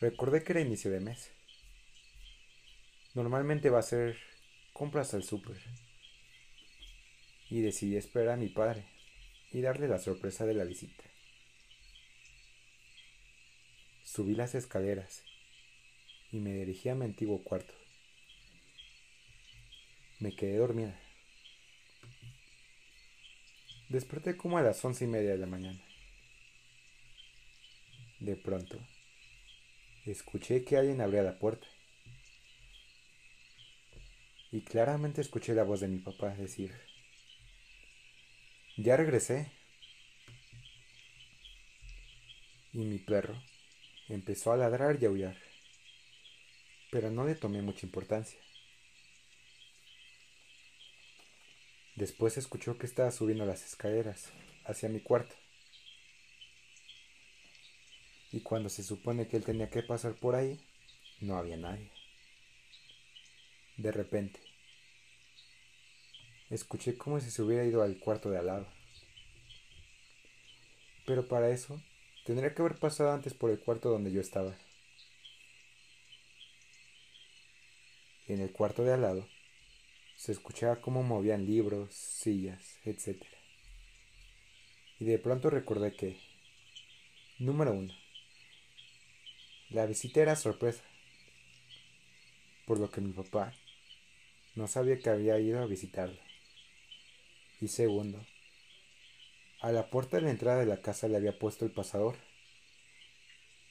Recordé que era inicio de mes. Normalmente va a ser compras al súper y decidí esperar a mi padre y darle la sorpresa de la visita. Subí las escaleras y me dirigí a mi antiguo cuarto. Me quedé dormida. Desperté como a las once y media de la mañana. De pronto, escuché que alguien abría la puerta. Y claramente escuché la voz de mi papá decir, ya regresé. Y mi perro empezó a ladrar y aullar. pero no le tomé mucha importancia. Después escuchó que estaba subiendo las escaleras hacia mi cuarto. Y cuando se supone que él tenía que pasar por ahí, no había nadie. De repente, escuché como si se hubiera ido al cuarto de al lado. Pero para eso, tendría que haber pasado antes por el cuarto donde yo estaba. En el cuarto de al lado, se escuchaba cómo movían libros, sillas, etc. Y de pronto recordé que, número uno, la visita era sorpresa, por lo que mi papá no sabía que había ido a visitarlo. Y segundo, a la puerta de la entrada de la casa le había puesto el pasador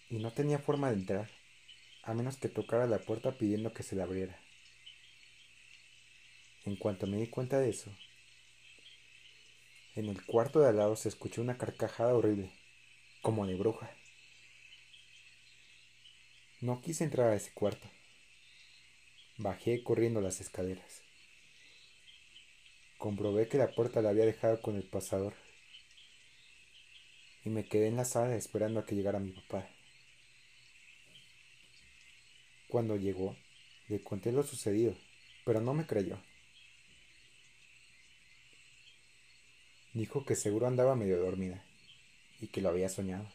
y no tenía forma de entrar, a menos que tocara la puerta pidiendo que se la abriera. En cuanto me di cuenta de eso, en el cuarto de al lado se escuchó una carcajada horrible, como de bruja. No quise entrar a ese cuarto. Bajé corriendo las escaleras. Comprobé que la puerta la había dejado con el pasador y me quedé en la sala esperando a que llegara mi papá. Cuando llegó, le conté lo sucedido, pero no me creyó. Dijo que seguro andaba medio dormida y que lo había soñado.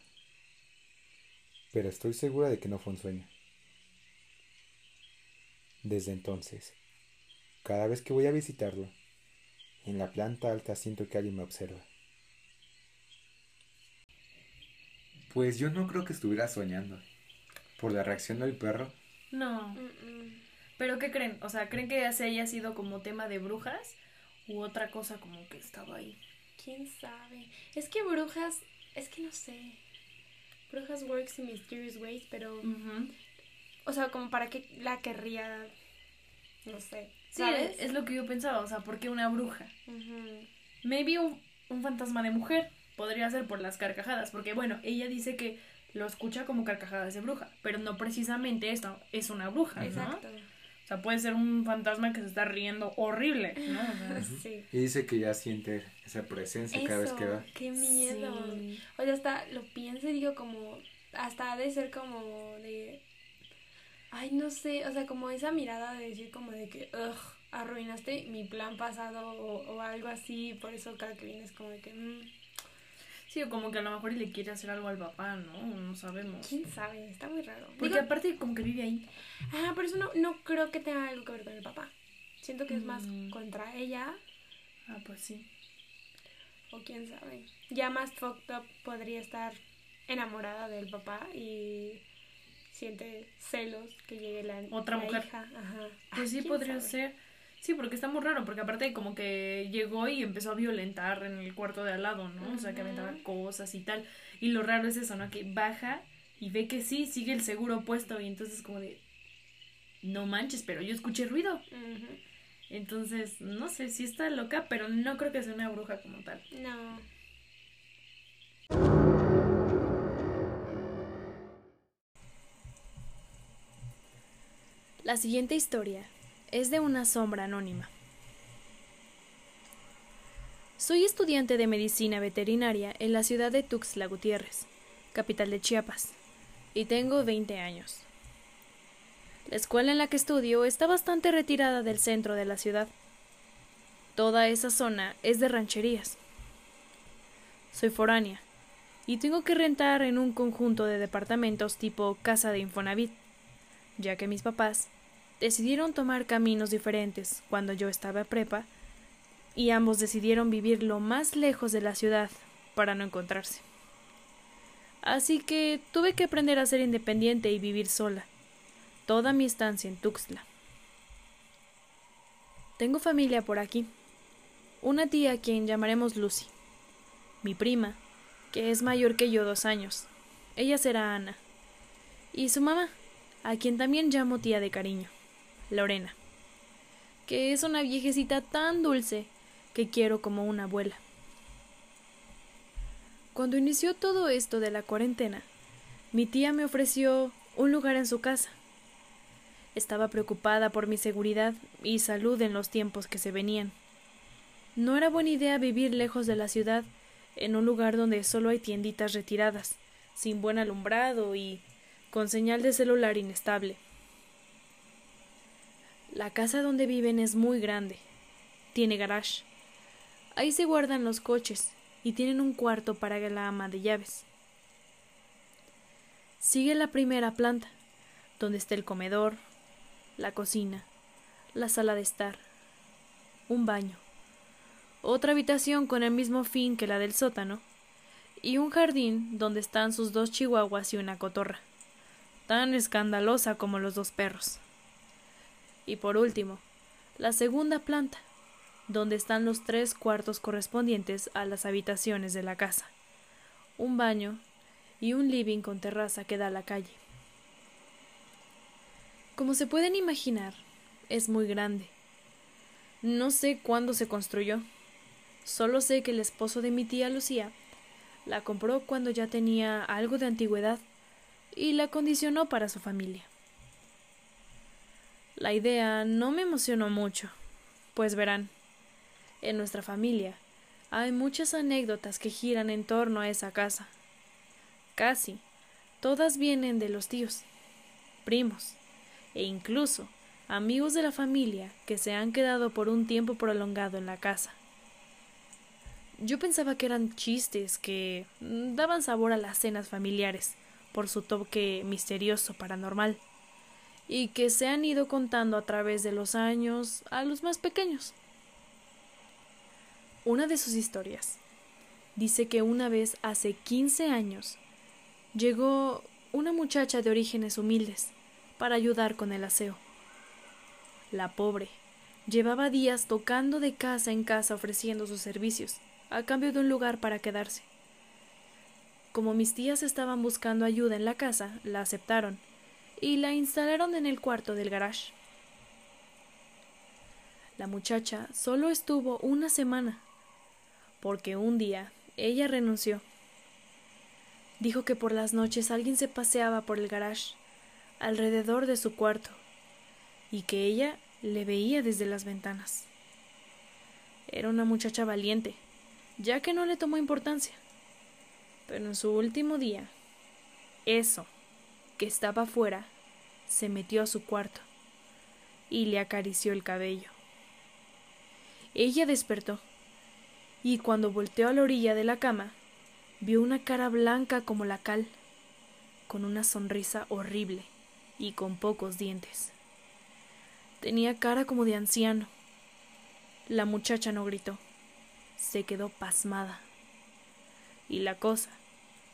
Pero estoy segura de que no fue un sueño. Desde entonces, cada vez que voy a visitarlo, en la planta alta siento que alguien me observa. Pues yo no creo que estuviera soñando. Por la reacción del perro.
No. Pero ¿qué creen? O sea, ¿creen que se haya sido como tema de brujas? U otra cosa como que estaba ahí.
¿Quién sabe? Es que brujas, es que no sé. Brujas works in mysterious ways, pero... O sea, como para qué la querría... No sé.
¿sabes? Sí, es lo que yo pensaba. O sea, ¿por qué una bruja? Maybe un, un fantasma de mujer podría ser por las carcajadas, porque bueno, ella dice que lo escucha como carcajadas de bruja, pero no precisamente esto es una bruja, Exacto. O sea, puede ser un fantasma que se está riendo horrible, ¿no?
sí. Y dice que ya siente esa presencia cada vez que va.
Qué miedo. O sea, hasta lo pienso y digo como, hasta ha de ser como de, ay, no sé, o sea, como esa mirada de decir como de que, ugh, arruinaste mi plan pasado o, algo así, por eso cada que vienes como de que, mm,
Sí, o como que a lo mejor le quiere hacer algo al papá, ¿no? No sabemos.
¿Quién sabe? Está muy raro.
Porque aparte como que vive ahí.
Ah, pero eso no, no creo que tenga algo que ver con el papá. Siento que es más mm. contra ella.
Ah, pues sí.
O quién sabe. Ya más fucked up podría estar enamorada del papá y siente celos que llegue la
otra mujer.
Hija. Ajá.
Pues sí podría ser. Sí, porque está muy raro, porque aparte como que llegó y empezó a violentar en el cuarto de al lado, ¿no? O sea, que aventaba cosas y tal. Y lo raro es eso, ¿no? Que baja y ve que sí, sigue el seguro puesto y entonces como de, no manches, pero yo escuché ruido. Entonces, no sé si está loca, pero no creo que sea una bruja como tal.
No.
La siguiente historia es de una sombra anónima. Soy estudiante de medicina veterinaria en la ciudad de Tuxtla Gutiérrez, capital de Chiapas, y tengo 20 años. La escuela en la que estudio está bastante retirada del centro de la ciudad. Toda esa zona es de rancherías. Soy foránea y tengo que rentar en un conjunto de departamentos tipo casa de Infonavit, ya que mis papás decidieron tomar caminos diferentes cuando yo estaba prepa y ambos decidieron vivir lo más lejos de la ciudad para no encontrarse. Así que tuve que aprender a ser independiente y vivir sola, toda mi estancia en Tuxtla. Tengo familia por aquí, una tía a quien llamaremos Lucy, mi prima, que es mayor que yo dos años, ella será Ana, y su mamá, a quien también llamo tía de cariño. Lorena, que es una viejecita tan dulce que quiero como una abuela. Cuando inició todo esto de la cuarentena, mi tía me ofreció un lugar en su casa. Estaba preocupada por mi seguridad y salud en los tiempos que se venían. No era buena idea vivir lejos de la ciudad, en un lugar donde solo hay tienditas retiradas, sin buen alumbrado y con señal de celular inestable. La casa donde viven es muy grande. Tiene garage. Ahí se guardan los coches y tienen un cuarto para la ama de llaves. Sigue la primera planta, donde está el comedor, la cocina, la sala de estar, un baño, otra habitación con el mismo fin que la del sótano, y un jardín donde están sus dos chihuahuas y una cotorra, tan escandalosa como los dos perros. Y por último, la segunda planta, donde están los tres cuartos correspondientes a las habitaciones de la casa, un baño y un living con terraza que da a la calle. Como se pueden imaginar, es muy grande. No sé cuándo se construyó. Solo sé que el esposo de mi tía Lucía la compró cuando ya tenía algo de antigüedad y la condicionó para su familia. La idea no me emocionó mucho, pues verán, en nuestra familia hay muchas anécdotas que giran en torno a esa casa. Casi todas vienen de los tíos, primos, e incluso amigos de la familia que se han quedado por un tiempo prolongado en la casa. Yo pensaba que eran chistes que daban sabor a las cenas familiares por su toque misterioso paranormal y que se han ido contando a través de los años a los más pequeños. Una de sus historias dice que una vez hace 15 años llegó una muchacha de orígenes humildes para ayudar con el aseo. La pobre llevaba días tocando de casa en casa ofreciendo sus servicios, a cambio de un lugar para quedarse. Como mis tías estaban buscando ayuda en la casa, la aceptaron y la instalaron en el cuarto del garage. La muchacha solo estuvo una semana, porque un día ella renunció. Dijo que por las noches alguien se paseaba por el garage alrededor de su cuarto y que ella le veía desde las ventanas. Era una muchacha valiente, ya que no le tomó importancia. Pero en su último día, eso, que estaba afuera, se metió a su cuarto y le acarició el cabello. Ella despertó y cuando volteó a la orilla de la cama, vio una cara blanca como la cal, con una sonrisa horrible y con pocos dientes. Tenía cara como de anciano. La muchacha no gritó, se quedó pasmada. Y la cosa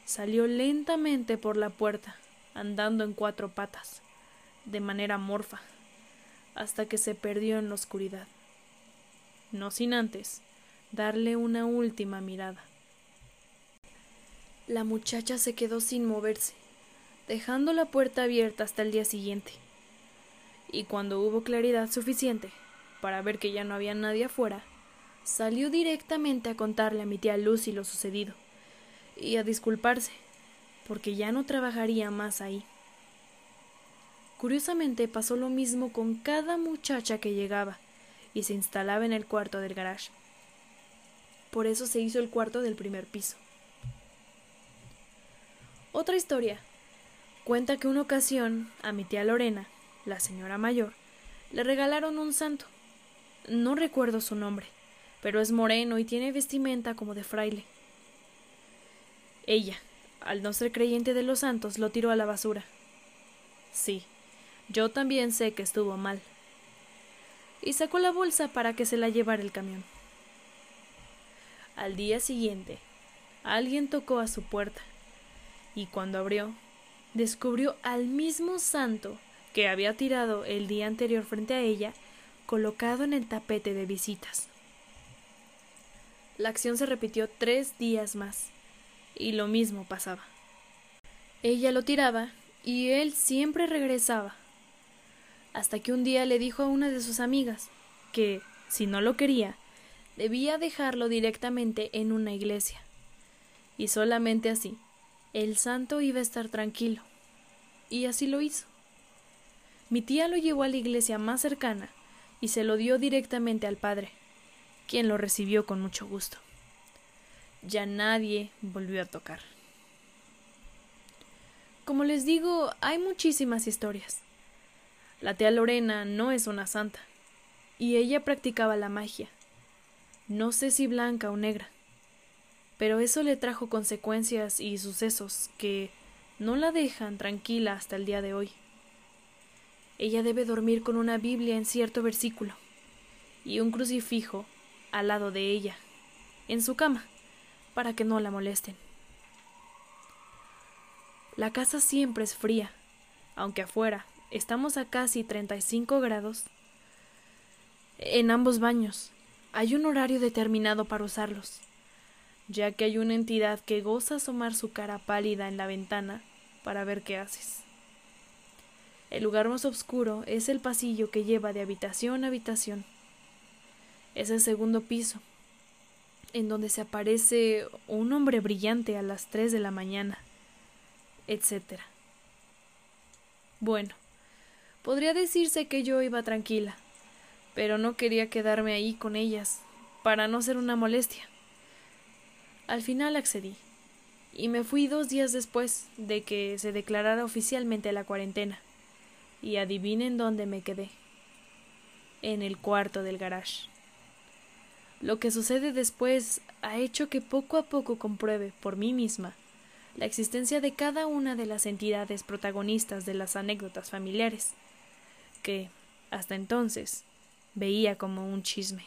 salió lentamente por la puerta, andando en cuatro patas, de manera morfa, hasta que se perdió en la oscuridad. No sin antes darle una última mirada. La muchacha se quedó sin moverse dejando la puerta abierta hasta el día siguiente. Y cuando hubo claridad suficiente para ver que ya no había nadie afuera, salió directamente a contarle a mi tía Lucy lo sucedido y a disculparse, porque ya no trabajaría más ahí. Curiosamente pasó lo mismo con cada muchacha que llegaba y se instalaba en el cuarto del garage. Por eso se hizo el cuarto del primer piso. Otra historia Cuenta que una ocasión a mi tía Lorena, la señora mayor, le regalaron un santo. No recuerdo su nombre, pero es moreno y tiene vestimenta como de fraile. Ella, al no ser creyente de los santos, lo tiró a la basura. Sí, yo también sé que estuvo mal. Y sacó la bolsa para que se la llevara el camión. Al día siguiente, alguien tocó a su puerta, y cuando abrió, descubrió al mismo santo que había tirado el día anterior frente a ella, colocado en el tapete de visitas. La acción se repitió tres días más, y lo mismo pasaba. Ella lo tiraba y él siempre regresaba, hasta que un día le dijo a una de sus amigas que, si no lo quería, debía dejarlo directamente en una iglesia, y solamente así el santo iba a estar tranquilo. Y así lo hizo. mi tía lo llevó a la iglesia más cercana y se lo dio directamente al padre, quien lo recibió con mucho gusto. Ya nadie volvió a tocar. Como les digo, hay muchísimas historias. La tía Lorena no es una santa, y ella practicaba la magia. No sé si blanca o negra, pero eso le trajo consecuencias y sucesos que no la dejan tranquila hasta el día de hoy. Ella debe dormir con una Biblia en cierto versículo y un crucifijo al lado de ella, en su cama, para que no la molesten. La casa siempre es fría, aunque afuera estamos a casi 35 grados. En ambos baños hay un horario determinado para usarlos, ya que hay una entidad que goza asomar su cara pálida en la ventana para ver qué haces. El lugar más oscuro es el pasillo que lleva de habitación a habitación. Es el segundo piso, en donde se aparece un hombre brillante a las tres de la mañana etc. Bueno, podría decirse que yo iba tranquila, pero no quería quedarme ahí con ellas, para no ser una molestia. Al final accedí, y me fui dos días después de que se declarara oficialmente la cuarentena. Y adivinen dónde me quedé. En el cuarto del garage. Lo que sucede después ha hecho que poco a poco compruebe por mí misma la existencia de cada una de las entidades protagonistas de las anécdotas familiares, que, hasta entonces, veía como un chisme,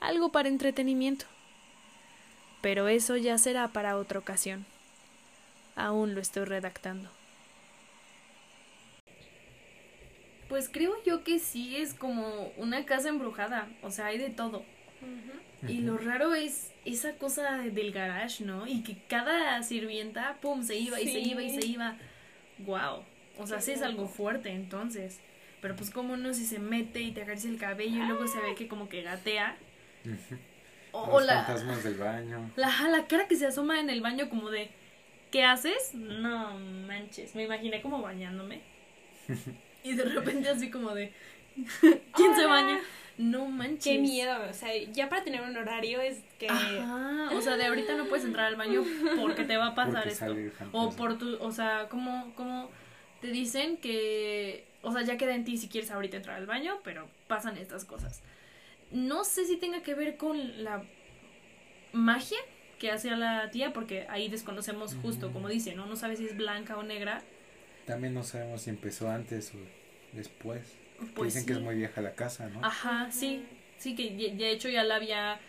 algo para entretenimiento. Pero eso ya será para otra ocasión. Aún lo estoy redactando. Pues creo yo que sí es como una casa embrujada, o sea, hay de todo. Y lo raro es esa cosa del garage, ¿no? Y que cada sirvienta, pum, se iba y se iba y se iba. Wow. O sea, sí es algo fuerte entonces. Pero pues como uno si se mete y te acaricia el cabello y luego se ve que como que gatea.
O, Los la, fantasmas del baño.
La, la cara que se asoma en el baño como de ¿qué haces? No manches. Me imaginé como bañándome. y de repente así como de ¿quién se baña? No manches.
Qué miedo, o sea, ya para tener un horario es que...
Ajá, o sea, de ahorita no puedes entrar al baño porque te va a pasar esto. O por tu, o sea, como, como te dicen que, o sea, ya queda en ti si quieres ahorita entrar al baño, pero pasan estas cosas. No sé si tenga que ver con la magia que hace la tía, porque ahí desconocemos justo, como dice, ¿no? No sabes si es blanca o negra.
También no sabemos si empezó antes o después. Pues dicen que es muy vieja la casa, ¿no?
Ajá, sí. Sí, que de hecho ya la había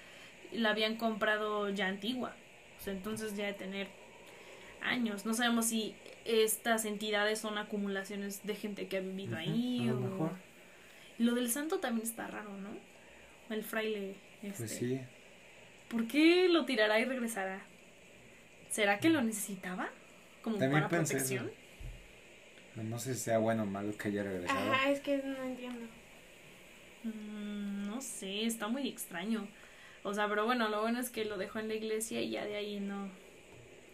la habían comprado ya antigua. O sea, entonces ya de tener años. No sabemos si estas entidades son acumulaciones de gente que ha vivido ahí
a lo mejor.
Lo del santo también está raro, ¿no? El fraile. Este.
Pues sí.
¿Por qué lo tirará y regresará? ¿Será que lo necesitaba? Como para protección.
No sé si sea bueno o malo que haya regresado.
Ajá, es que no entiendo.
Mm, no sé, está muy extraño. O sea, pero bueno, lo bueno es que lo dejó en la iglesia y ya de ahí no.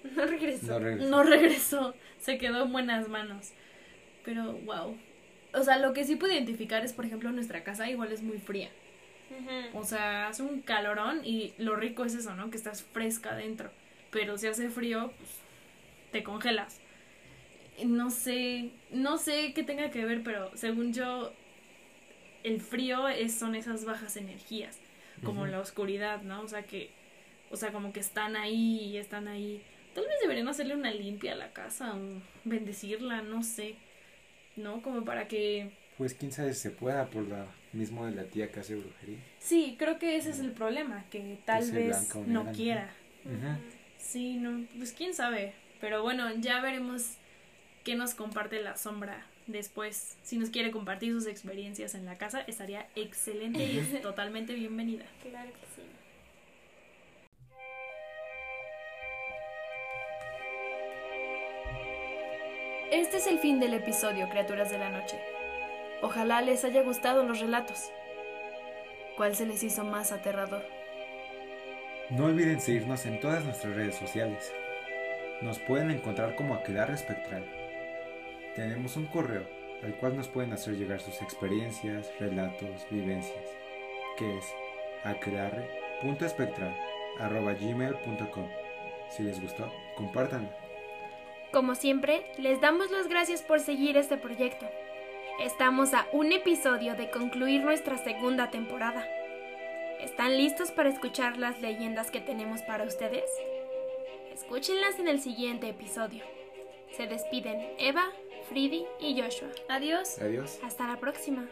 No regresó.
No regresó. Se quedó en buenas manos. Pero, wow. O sea, lo que sí puedo identificar es, por ejemplo, nuestra casa igual es muy fría. O sea, hace un calorón y lo rico es eso, ¿no? Que estás fresca adentro. Pero si hace frío, pues te congelas no sé, no sé qué tenga que ver, pero según yo, el frío es, son esas bajas energías, como la oscuridad, ¿no? O sea que, o sea, como que están ahí y están ahí. Tal vez deberían hacerle una limpia a la casa o bendecirla, no sé, ¿no? Como para que...
Pues quién sabe si se pueda por la mismo de la tía que hace brujería.
Sí, creo que ese es el problema, que tal vez no quiera. Sí, no, pues quién sabe. Pero bueno, ya veremos que nos comparte la sombra después. Si nos quiere compartir sus experiencias en la casa, estaría excelente y es totalmente bienvenida.
Claro que sí.
Este es el fin del episodio, criaturas de la noche. Ojalá les haya gustado los relatos. ¿Cuál se les hizo más aterrador?
No olviden seguirnos en todas nuestras redes sociales. Nos pueden encontrar como Aquelarre Espectral tenemos un correo al cual nos pueden hacer llegar sus experiencias, relatos, vivencias, que es aquelarre.espectral.gmail.com. Si les gustó, compártanlo.
Como siempre, les damos las gracias por seguir este proyecto. Estamos a un episodio de concluir nuestra segunda temporada. ¿Están listos para escuchar las leyendas que tenemos para ustedes? Escúchenlas en el siguiente episodio. Se despiden Eva, Fridi y Joshua.
Adiós.
Adiós.
Hasta la próxima.